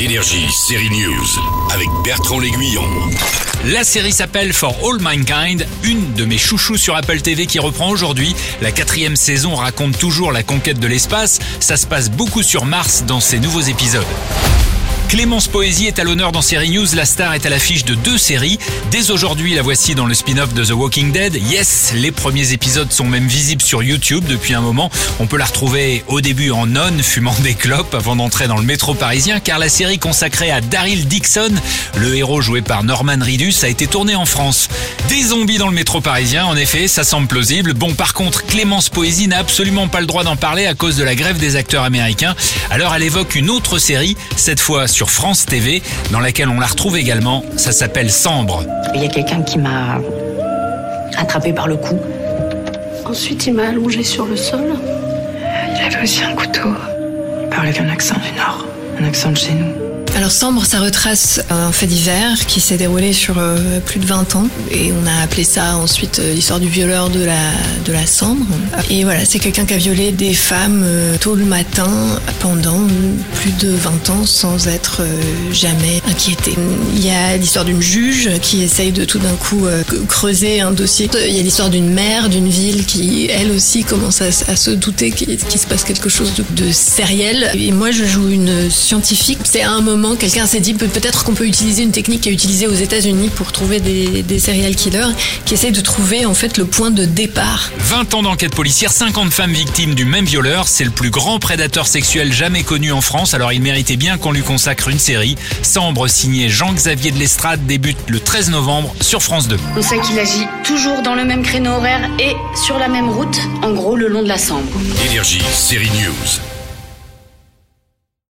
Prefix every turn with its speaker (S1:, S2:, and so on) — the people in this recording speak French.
S1: Énergie, série News, avec Bertrand L'Aiguillon.
S2: La série s'appelle For All Mankind, une de mes chouchous sur Apple TV qui reprend aujourd'hui. La quatrième saison raconte toujours la conquête de l'espace. Ça se passe beaucoup sur Mars dans ces nouveaux épisodes. Clémence Poésie est à l'honneur dans Série News. La star est à l'affiche de deux séries. Dès aujourd'hui, la voici dans le spin-off de The Walking Dead. Yes, les premiers épisodes sont même visibles sur YouTube depuis un moment. On peut la retrouver au début en nonne, fumant des clopes avant d'entrer dans le métro parisien, car la série consacrée à Daryl Dixon, le héros joué par Norman Reedus, a été tournée en France. Des zombies dans le métro parisien, en effet, ça semble plausible. Bon, par contre, Clémence Poésie n'a absolument pas le droit d'en parler à cause de la grève des acteurs américains. Alors elle évoque une autre série, cette fois sur sur France TV, dans laquelle on la retrouve également. Ça s'appelle Sambre.
S3: Il y a quelqu'un qui m'a attrapé par le cou.
S4: Ensuite, il m'a allongé sur le sol.
S3: Il avait aussi un couteau. Il parlait avec un accent du Nord, un accent de chez nous.
S5: Alors Sambre, ça retrace un fait divers qui s'est déroulé sur euh, plus de 20 ans et on a appelé ça ensuite euh, l'histoire du violeur de la de la Sambre. Et voilà, c'est quelqu'un qui a violé des femmes euh, tôt le matin pendant plus de 20 ans sans être jamais inquiété. Il y a l'histoire d'une juge qui essaye de tout d'un coup creuser un dossier. Il y a l'histoire d'une mère d'une ville qui elle aussi commence à, se douter qu'il se passe quelque chose de, de sériel. Et moi je joue une scientifique. C'est un moment quelqu'un s'est dit peut-être qu'on peut utiliser une technique qui est utilisée aux États-Unis pour trouver des, des serial killers qui essayent de trouver en fait le point de départ.
S2: 20 ans d'enquête policière, 50 femmes victimes du même violeur. C'est le plus grand prédateur sexuel jamais connu en France. Alors il méritait bien qu'on lui consacre une série. Sambre signé Jean-Xavier de l'Estrade débute le 13 novembre sur France 2.
S6: On sait qu'il agit toujours dans le même créneau horaire et sur la même route, en gros le long de la Sambre.
S1: Énergie, série News.